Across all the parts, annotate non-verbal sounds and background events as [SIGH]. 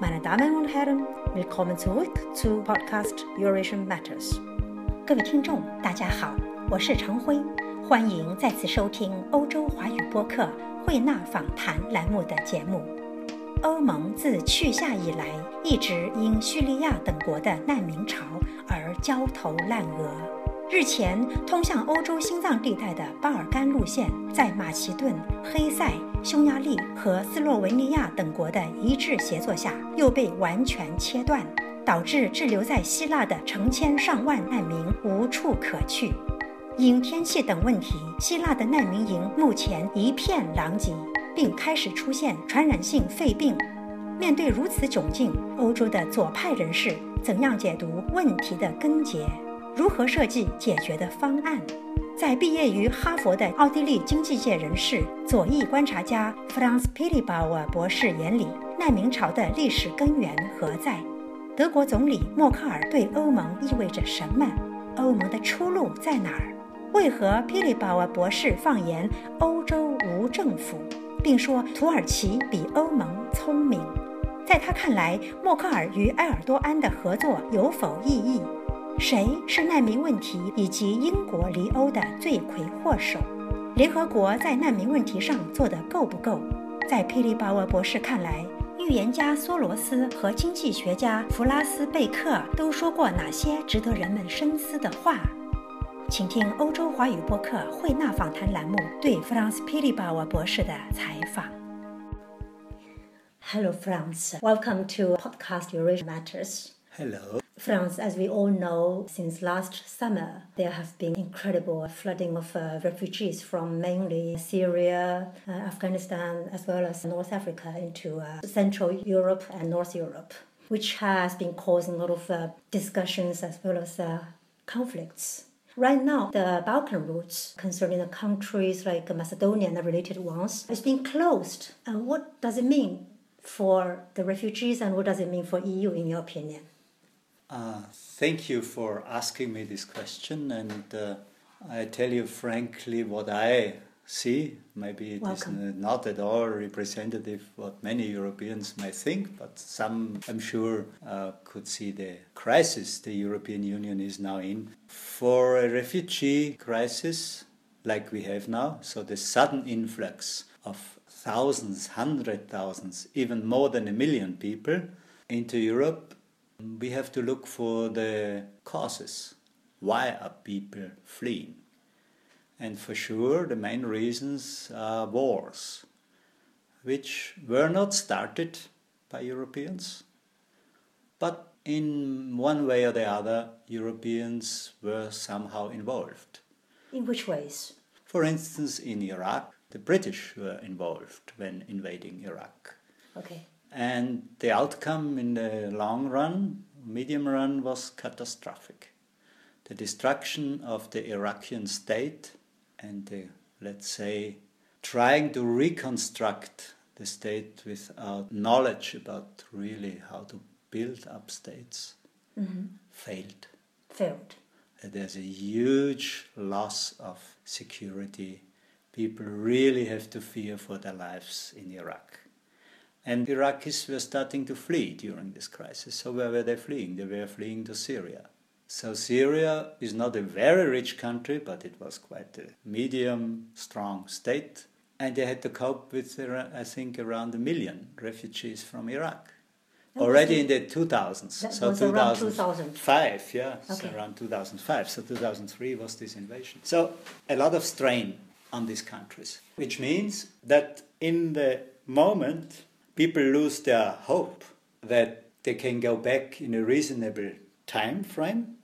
Meine Damen und Herren, willkommen zurück zu Podcast Eurasian Matters。各位听众，大家好，我是常辉，欢迎再次收听欧洲华语播客慧纳访谈栏目的节目。欧盟自去夏以来，一直因叙利亚等国的难民潮而焦头烂额。日前，通向欧洲心脏地带的巴尔干路线，在马其顿、黑塞、匈牙利和斯洛文尼亚等国的一致协作下，又被完全切断，导致滞留在希腊的成千上万难民无处可去。因天气等问题，希腊的难民营目前一片狼藉，并开始出现传染性肺病。面对如此窘境，欧洲的左派人士怎样解读问题的根结？如何设计解决的方案？在毕业于哈佛的奥地利经济界人士、左翼观察家 Franz p i l i b a u e r 博士眼里，难民潮的历史根源何在？德国总理默克尔对欧盟意味着什么？欧盟的出路在哪儿？为何 p i l i b a u e r 博士放言欧洲无政府，并说土耳其比欧盟聪明？在他看来，默克尔与埃尔多安的合作有否意义？谁是难民问题以及英国离欧的罪魁祸首？联合国在难民问题上做得够不够？在佩利鲍尔博士看来，预言家梭罗斯和经济学家弗拉斯贝克都说过哪些值得人们深思的话？请听欧洲华语播客慧纳访谈栏目对弗朗斯·佩利鲍尔博士的采访。Hello, Franz. Welcome to Podcast Eurasia Matters. Hello. Franz, as we all know, since last summer, there have been incredible flooding of uh, refugees from mainly Syria, uh, Afghanistan, as well as North Africa into uh, Central Europe and North Europe, which has been causing a lot of uh, discussions as well as uh, conflicts. Right now, the Balkan routes concerning the countries like Macedonia and related ones is being closed. And what does it mean for the refugees and what does it mean for EU in your opinion? Uh, thank you for asking me this question, and uh, I tell you frankly what I see. Maybe it Welcome. is not at all representative what many Europeans may think, but some, I'm sure, uh, could see the crisis the European Union is now in. For a refugee crisis like we have now, so the sudden influx of thousands, hundred thousands, even more than a million people into Europe we have to look for the causes. Why are people fleeing? And for sure, the main reasons are wars, which were not started by Europeans, but in one way or the other, Europeans were somehow involved. In which ways? For instance, in Iraq, the British were involved when invading Iraq. Okay. And the outcome in the long run, medium run, was catastrophic. The destruction of the Iraqi state and the, let's say, trying to reconstruct the state without knowledge about really how to build up states mm-hmm. failed. Failed. There's a huge loss of security. People really have to fear for their lives in Iraq. And Iraqis were starting to flee during this crisis. So where were they fleeing? They were fleeing to Syria. So Syria is not a very rich country, but it was quite a medium, strong state. And they had to cope with, I think, around a million refugees from Iraq. That Already in the 2000s. That so was 2000, around 2005, yeah, okay. around 2005. So 2003 was this invasion. So a lot of strain on these countries, which means that in the moment people lose their hope that they can go back in a reasonable time frame,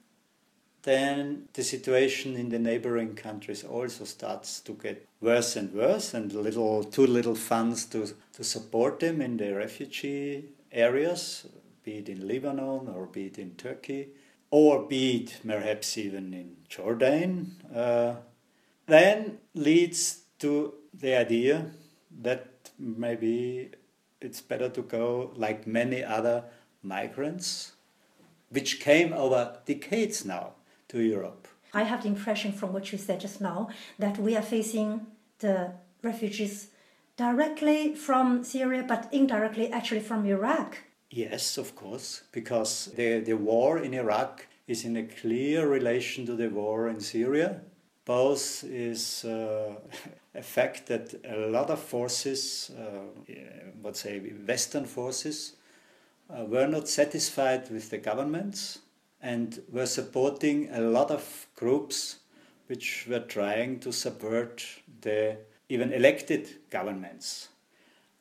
then the situation in the neighboring countries also starts to get worse and worse, and little too little funds to, to support them in the refugee areas, be it in Lebanon or be it in Turkey, or be it perhaps even in Jordan, uh, then leads to the idea that maybe it's better to go like many other migrants, which came over decades now to Europe. I have the impression from what you said just now that we are facing the refugees directly from Syria, but indirectly actually from Iraq. Yes, of course, because the, the war in Iraq is in a clear relation to the war in Syria. Both is uh, [LAUGHS] fact that a lot of forces, uh, let's say Western forces, uh, were not satisfied with the governments and were supporting a lot of groups which were trying to subvert the even elected governments.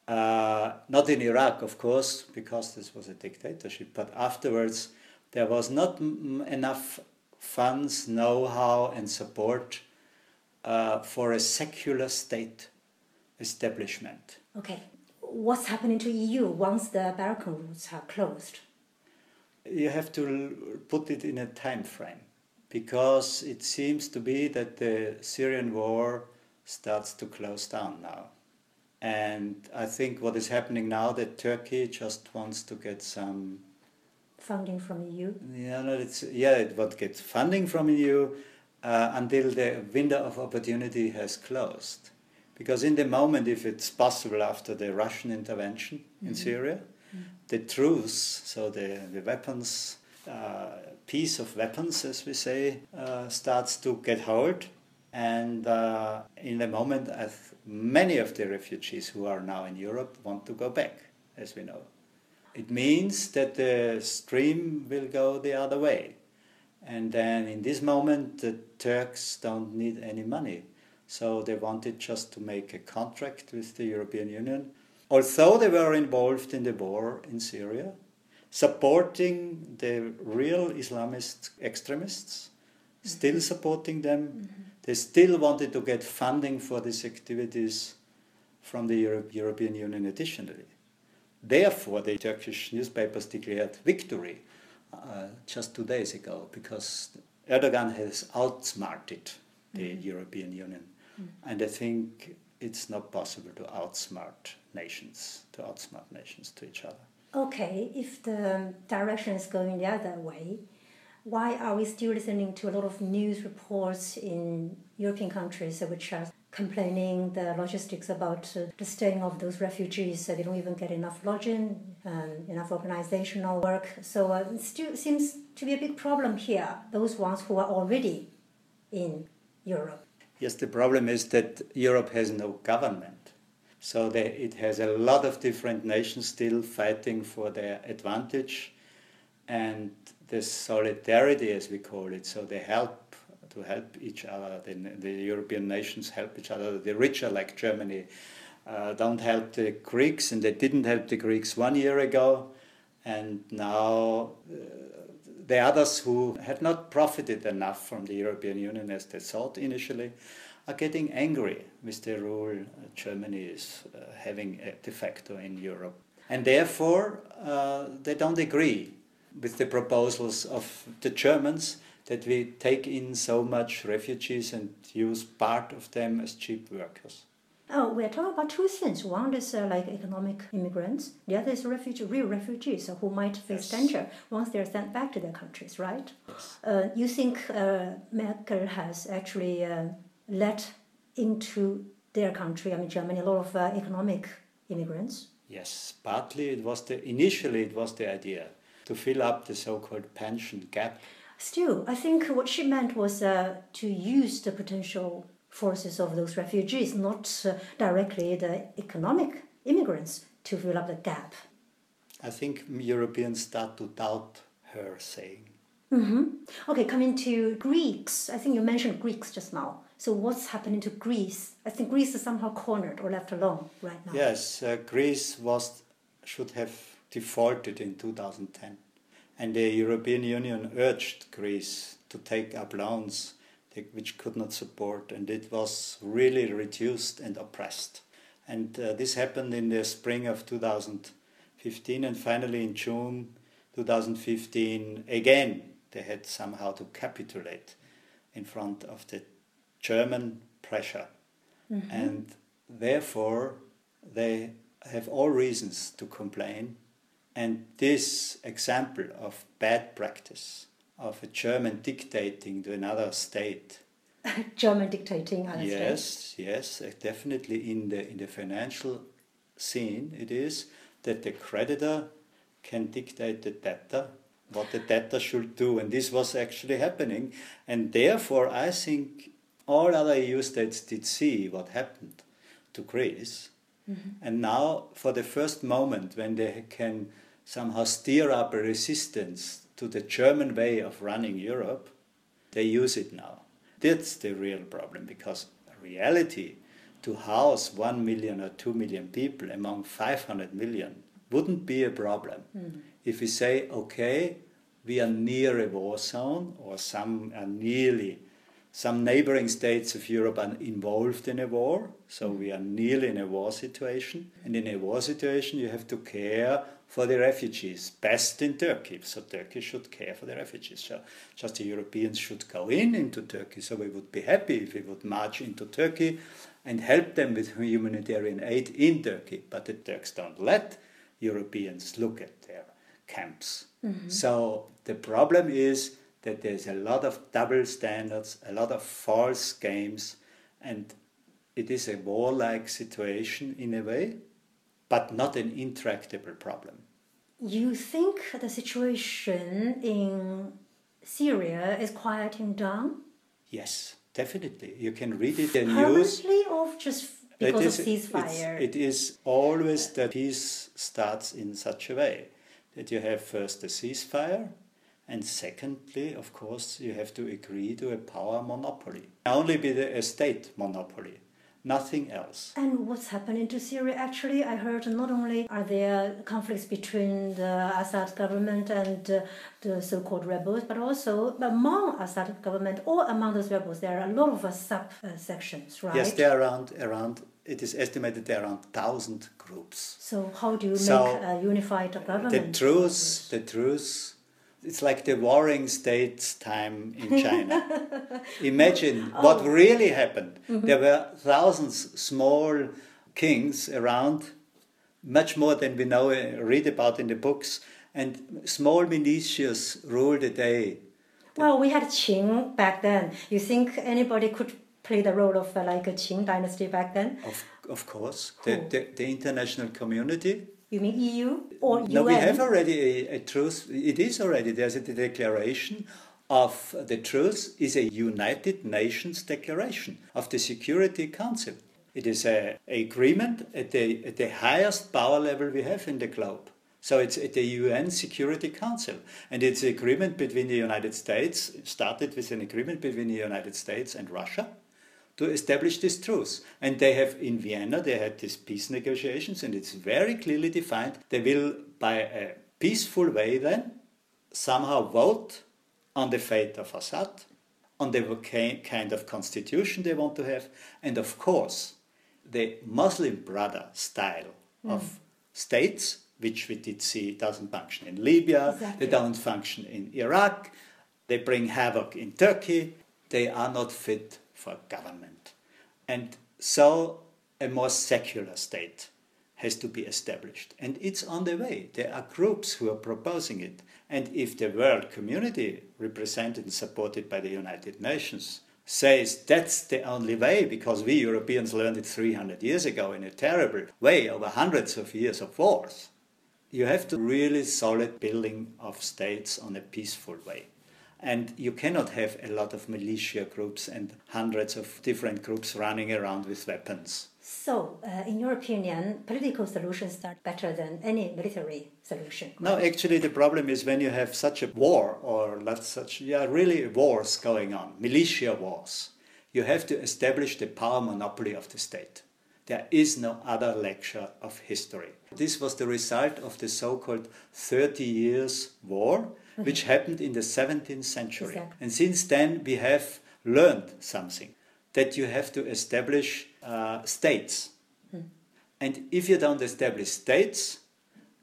Uh, not in Iraq, of course, because this was a dictatorship, but afterwards there was not m- enough funds, know how, and support uh, for a secular state establishment. Okay, what's happening to EU once the Balkan routes are closed? You have to put it in a time frame because it seems to be that the Syrian war starts to close down now. And I think what is happening now that Turkey just wants to get some funding from EU. Yeah, no, it's yeah, it would get funding from EU uh, until the window of opportunity has closed. Because in the moment, if it's possible after the Russian intervention mm-hmm. in Syria, mm-hmm. the truce, so the the weapons, uh, peace of weapons, as we say, uh, starts to get hold and uh, in the moment, as many of the refugees who are now in Europe want to go back, as we know. It means that the stream will go the other way. And then in this moment, the Turks don't need any money. So they wanted just to make a contract with the European Union. Although they were involved in the war in Syria, supporting the real Islamist extremists, still supporting them. Mm-hmm they still wanted to get funding for these activities from the Euro- European Union additionally. Therefore, the Turkish newspapers declared victory uh, just two days ago because Erdogan has outsmarted the mm-hmm. European Union. Mm-hmm. And I think it's not possible to outsmart nations, to outsmart nations to each other. Okay, if the direction is going the other way, why are we still listening to a lot of news reports in European countries which are complaining the logistics about uh, the staying of those refugees? They don't even get enough lodging, um, enough organizational work. So uh, it still seems to be a big problem here. Those ones who are already in Europe. Yes, the problem is that Europe has no government. So they, it has a lot of different nations still fighting for their advantage. And the solidarity, as we call it. So they help to help each other. The, the European nations help each other. The richer, like Germany, uh, don't help the Greeks, and they didn't help the Greeks one year ago. And now uh, the others who had not profited enough from the European Union as they thought initially are getting angry with the role Germany is uh, having de facto in Europe. And therefore, uh, they don't agree with the proposals of the Germans that we take in so much refugees and use part of them as cheap workers. Oh, we're talking about two things. One is uh, like economic immigrants. The other is refugee, real refugees who might face yes. danger once they're sent back to their countries, right? Yes. Uh, you think uh, Merkel has actually uh, let into their country, I mean Germany, a lot of uh, economic immigrants? Yes, partly it was the initially it was the idea to fill up the so-called pension gap. Still, I think what she meant was uh, to use the potential forces of those refugees, not uh, directly the economic immigrants, to fill up the gap. I think Europeans start to doubt her saying. Mm-hmm. Okay, coming to Greeks. I think you mentioned Greeks just now. So what's happening to Greece? I think Greece is somehow cornered or left alone right now. Yes, uh, Greece was should have defaulted in 2010. And the European Union urged Greece to take up loans which could not support, and it was really reduced and oppressed. And uh, this happened in the spring of 2015, and finally in June 2015, again, they had somehow to capitulate in front of the German pressure. Mm-hmm. And therefore, they have all reasons to complain and this example of bad practice, of a German dictating to another state. [LAUGHS] German dictating, yes, yes, uh, definitely in the in the financial scene, it is that the creditor can dictate the debtor what the debtor should do. And this was actually happening. And therefore, I think all other EU states did see what happened to Greece. Mm-hmm. And now, for the first moment, when they can somehow steer up a resistance to the German way of running Europe, they use it now. That's the real problem because reality to house 1 million or 2 million people among 500 million wouldn't be a problem. Mm. If we say, okay, we are near a war zone, or some are nearly, some neighboring states of Europe are involved in a war, so we are nearly in a war situation. And in a war situation, you have to care for the refugees, best in Turkey. So Turkey should care for the refugees. So just the Europeans should go in into Turkey. So we would be happy if we would march into Turkey and help them with humanitarian aid in Turkey. But the Turks don't let Europeans look at their camps. Mm-hmm. So the problem is that there's a lot of double standards, a lot of false games, and it is a warlike situation in a way, but not an intractable problem. You think the situation in Syria is quieting down? Yes, definitely. You can read it in news. Permanently or just because of ceasefire? It is always that peace starts in such a way that you have first a ceasefire, and secondly, of course, you have to agree to a power monopoly. Only be the, state monopoly, nothing else. And what's happening to Syria? Actually, I heard not only are there conflicts between the Assad government and uh, the so-called rebels, but also among Assad government or among those rebels, there are a lot of uh, sub-sections, right? Yes, there are around around it is estimated there are around thousand groups. So how do you so make a unified government? The truth, the truth, it's like the warring states time in [LAUGHS] China. Imagine oh. what really happened. Mm-hmm. There were thousands small kings around, much more than we know read about in the books, and small militias ruled the day. Well, we had Qin back then. You think anybody could play the role of uh, like a Qin dynasty back then? Of, of course. The, the, the, international community. You mean EU or UN? No, we have already a, a truce. It is already, there's a declaration of the truce is a United Nations declaration of the Security Council. It is an agreement at the, at the highest power level we have in the globe. So it's at the UN Security Council. And it's an agreement between the United States, started with an agreement between the United States and Russia to establish this truce. And they have in Vienna, they had these peace negotiations, and it's very clearly defined. They will, by a peaceful way, then somehow vote on the fate of Assad, on the kind of constitution they want to have, and of course, the Muslim brother style mm. of states, which we did see doesn't function in Libya, exactly. they don't function in Iraq, they bring havoc in Turkey, they are not fit for government. And so a more secular state has to be established. And it's on the way. There are groups who are proposing it. And if the world community, represented and supported by the United Nations, says that's the only way because we Europeans learned it 300 years ago in a terrible way over hundreds of years of wars, you have to really solid building of states on a peaceful way. And you cannot have a lot of militia groups and hundreds of different groups running around with weapons. So, uh, in your opinion, political solutions are better than any military solution? No, actually, the problem is when you have such a war, or not such, yeah, really wars going on, militia wars, you have to establish the power monopoly of the state. There is no other lecture of history. This was the result of the so called 30 years war okay. which [LAUGHS] happened in the 17th century. Exactly. And since then, we have learned something that you have to establish uh, states. Hmm. And if you don't establish states,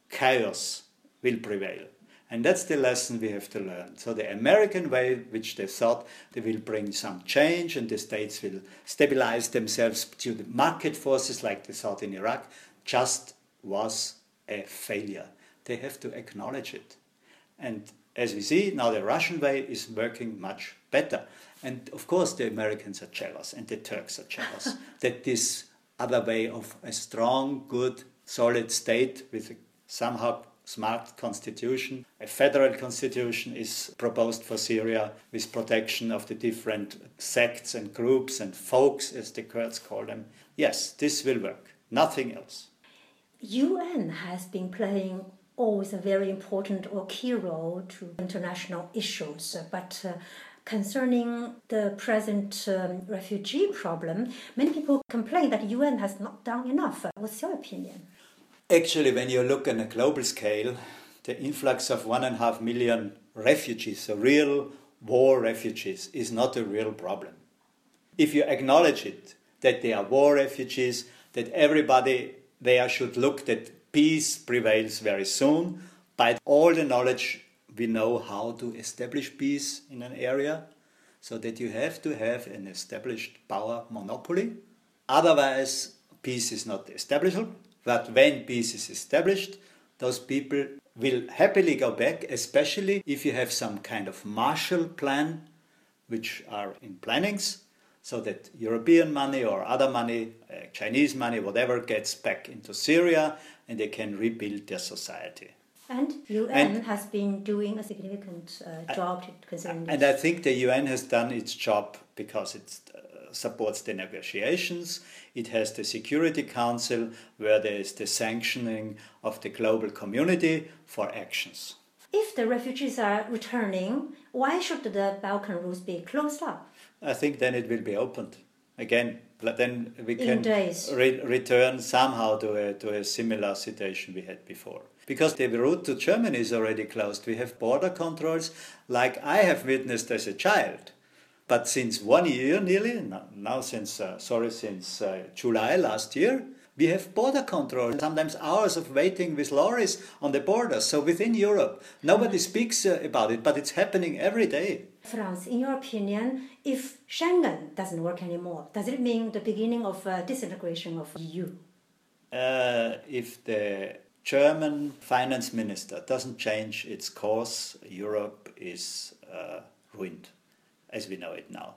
chaos will prevail. And that's the lesson we have to learn. So, the American way, which they thought they will bring some change and the states will stabilize themselves to the market forces like they thought in Iraq, just was a failure. They have to acknowledge it. And as we see, now the Russian way is working much better. And of course, the Americans are jealous and the Turks are jealous [LAUGHS] that this other way of a strong, good, solid state with a somehow smart constitution. A federal constitution is proposed for Syria with protection of the different sects and groups and folks, as the Kurds call them. Yes, this will work. Nothing else. UN has been playing always a very important or key role to international issues, but uh, concerning the present um, refugee problem, many people complain that the UN has not done enough. What's your opinion? Actually, when you look on a global scale, the influx of one and a half million refugees, so real war refugees, is not a real problem. If you acknowledge it, that they are war refugees, that everybody there should look that peace prevails very soon, by all the knowledge we know how to establish peace in an area, so that you have to have an established power monopoly. Otherwise, peace is not established. But when peace is established, those people will happily go back, especially if you have some kind of Marshall Plan, which are in plannings, so that European money or other money, uh, Chinese money, whatever, gets back into Syria and they can rebuild their society. And UN and, has been doing a significant uh, job concerning And I think the UN has done its job because it's supports the negotiations. It has the Security Council, where there is the sanctioning of the global community for actions. If the refugees are returning, why should the Balkan routes be closed up? I think then it will be opened again. Then we can re- return somehow to a, to a similar situation we had before. Because the route to Germany is already closed. We have border controls like I have witnessed as a child but since one year nearly, now since, uh, sorry, since uh, July last year, we have border control, sometimes hours of waiting with lorries on the border. So within Europe, nobody speaks uh, about it, but it's happening every day. Franz, in your opinion, if Schengen doesn't work anymore, does it mean the beginning of uh, disintegration of EU? Uh, if the German finance minister doesn't change its course, Europe is uh, ruined as we know it now.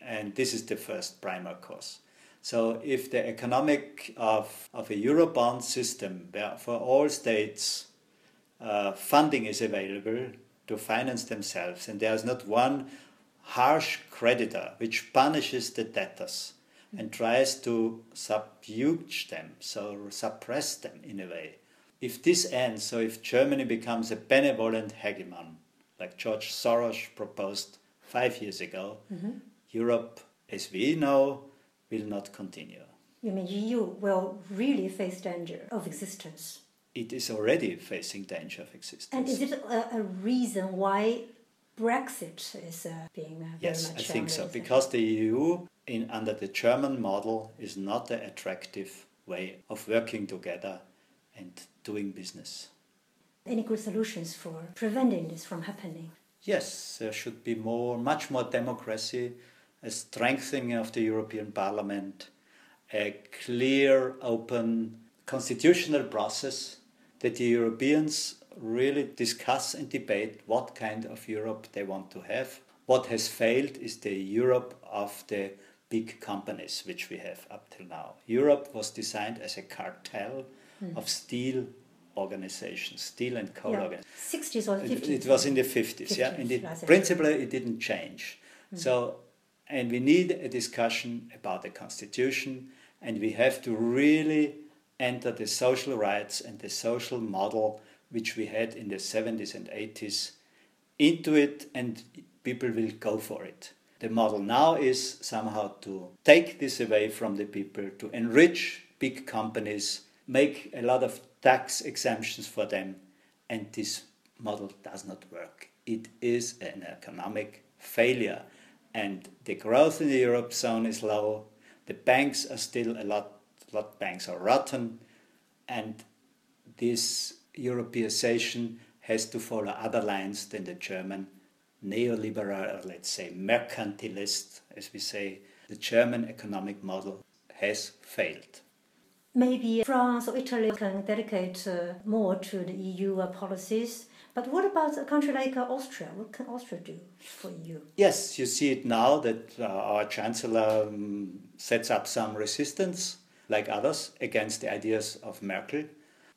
And this is the first primer course. So if the economic of, of a Eurobond system where for all states uh, funding is available to finance themselves and there is not one harsh creditor which punishes the debtors and tries to subjuge them, so suppress them in a way. If this ends, so if Germany becomes a benevolent hegemon, like George Soros proposed five years ago, mm-hmm. Europe, as we know, will not continue. You mean EU will really face danger of existence? It is already facing danger of existence. And is it a, a reason why Brexit is uh, being uh, yes, I think so. Because the EU, in under the German model, is not an attractive way of working together and doing business. Any good solutions for preventing this from happening? yes, there should be more, much more democracy, a strengthening of the European Parliament, a clear, open constitutional process that the Europeans really discuss and debate what kind of Europe they want to have. What has failed is the Europe of the big companies which we have up till now. Europe was designed as a cartel mm. of steel organizations, steel and coal yeah. organizations. 60s or 50s? It, it, was in the 50s, 50s yeah. And it, principally, it didn't change. Mm. So, and we need a discussion about the constitution, and we have to really enter the social rights and the social model which we had in the 70s and 80s into it, and people will go for it. The model now is somehow to take this away from the people, to enrich big companies, make a lot of tax exemptions for them, and this model does not work. It is an economic failure, and the growth in the Eurozone is low. The banks are still a lot, lot banks are rotten, and this Europeization has to follow other lines than the German neoliberal, or let's say mercantilist, as we say. The German economic model has failed. Maybe France or Italy can dedicate uh, more to the EU uh, policies. But what about a country like uh, Austria? What can Austria do for EU? Yes, you see it now that uh, our chancellor um, sets up some resistance, like others, against the ideas of Merkel.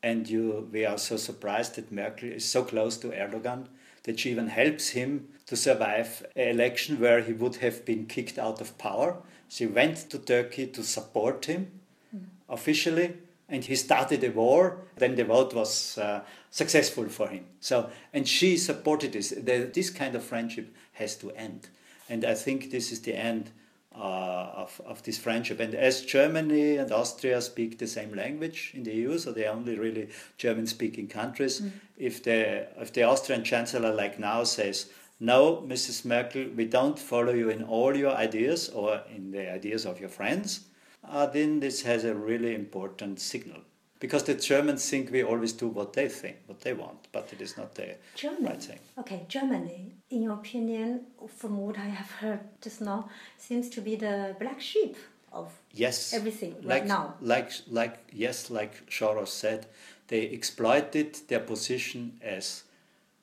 And you, we are so surprised that Merkel is so close to Erdogan that she even helps him to survive an election where he would have been kicked out of power. She went to Turkey to support him mm. officially, and he started a war. Then the vote was uh, successful for him. So, and she supported this. The, this kind of friendship has to end, and I think this is the end of, of this friendship. And as Germany and Austria speak the same language in the EU, so they're only really German speaking countries, mm. if, the, if the Austrian Chancellor, like now, says, No, Mrs. Merkel, we don't follow you in all your ideas or in the ideas of your friends, uh, then this has a really important signal because the Germans think we always do what they think, what they want, but it is not the Germany. right thing. Okay, Germany, in your opinion, from what I have heard just now, seems to be the black sheep of yes everything like, right now. Like like yes, like Soros said, they exploited their position as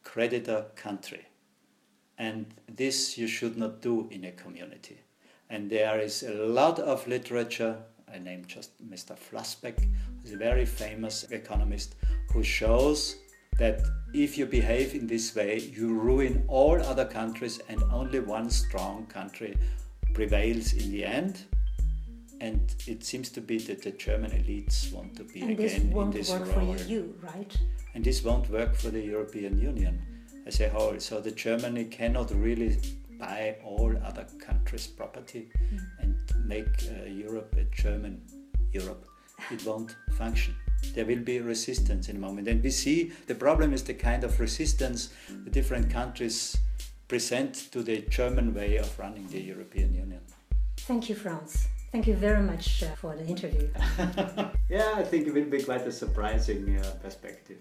creditor country, and this you should not do in a community. And there is a lot of literature I name just Mr. Flassbeck, who's a very famous economist who shows that if you behave in this way, you ruin all other countries and only one strong country prevails in the end. And it seems to be that the German elites want to be and again this in this work role. for you, right? And this won't work for the European Union as a whole. So the Germany cannot really buy all other countries' property mm. and make uh, Europe a German Europe. It won't function. There will be resistance in a moment. And we see the problem is the kind of resistance the different countries present to the German way of running the European Union. Thank you, Franz. Thank you very much uh, for the interview. [LAUGHS] yeah, I think it will be quite a surprising uh, perspective.